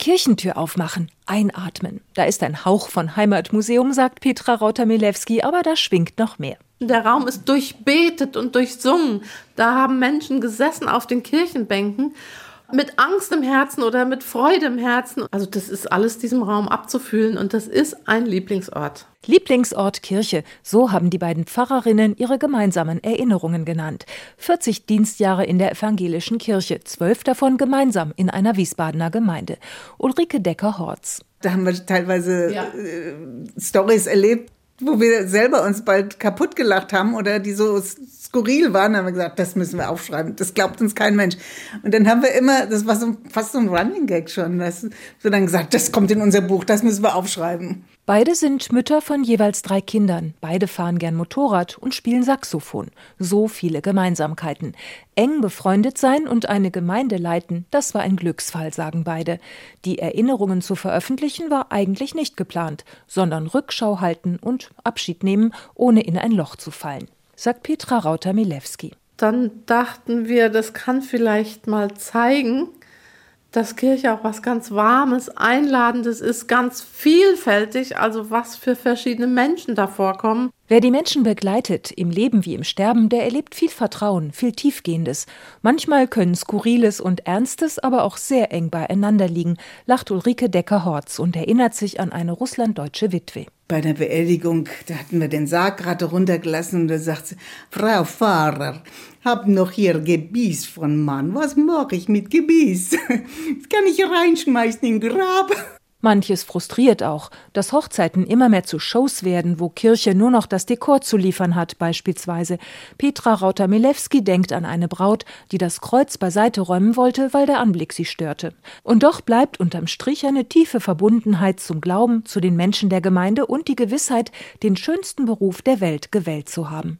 Kirchentür aufmachen, einatmen. Da ist ein Hauch von Heimatmuseum, sagt Petra Rauter-Milewski, aber da schwingt noch mehr. Der Raum ist durchbetet und durchsungen. Da haben Menschen gesessen auf den Kirchenbänken mit Angst im Herzen oder mit Freude im Herzen. Also das ist alles diesem Raum abzufühlen und das ist ein Lieblingsort. Lieblingsort Kirche, so haben die beiden Pfarrerinnen ihre gemeinsamen Erinnerungen genannt. 40 Dienstjahre in der evangelischen Kirche, zwölf davon gemeinsam in einer Wiesbadener Gemeinde. Ulrike Decker-Horz. Da haben wir teilweise ja. äh, Stories erlebt, wo wir selber uns bald kaputt gelacht haben oder die so skurril waren, haben wir gesagt, das müssen wir aufschreiben. Das glaubt uns kein Mensch. Und dann haben wir immer, das war so fast so ein Running Gag schon, dass wir dann gesagt, das kommt in unser Buch, das müssen wir aufschreiben. Beide sind Mütter von jeweils drei Kindern. Beide fahren gern Motorrad und spielen Saxophon. So viele Gemeinsamkeiten. Eng befreundet sein und eine Gemeinde leiten, das war ein Glücksfall, sagen beide. Die Erinnerungen zu veröffentlichen war eigentlich nicht geplant, sondern Rückschau halten und Abschied nehmen, ohne in ein Loch zu fallen, sagt Petra Rauter-Milewski. Dann dachten wir, das kann vielleicht mal zeigen, dass Kirche auch was ganz Warmes, Einladendes ist, ganz vielfältig, also was für verschiedene Menschen da vorkommen. Wer die Menschen begleitet, im Leben wie im Sterben, der erlebt viel Vertrauen, viel Tiefgehendes. Manchmal können Skurriles und Ernstes aber auch sehr eng beieinander liegen, lacht Ulrike Decker-Horz und erinnert sich an eine russlanddeutsche Witwe. Bei der Beerdigung, da hatten wir den Sarg gerade runtergelassen und da sagt sie, Frau Pfarrer, hab noch hier Gebiss von Mann. Was mache ich mit Gebiss? Das kann ich reinschmeißen in Grab. Manches frustriert auch, dass Hochzeiten immer mehr zu Shows werden, wo Kirche nur noch das Dekor zu liefern hat, beispielsweise. Petra Rauter-Milewski denkt an eine Braut, die das Kreuz beiseite räumen wollte, weil der Anblick sie störte. Und doch bleibt unterm Strich eine tiefe Verbundenheit zum Glauben, zu den Menschen der Gemeinde und die Gewissheit, den schönsten Beruf der Welt gewählt zu haben.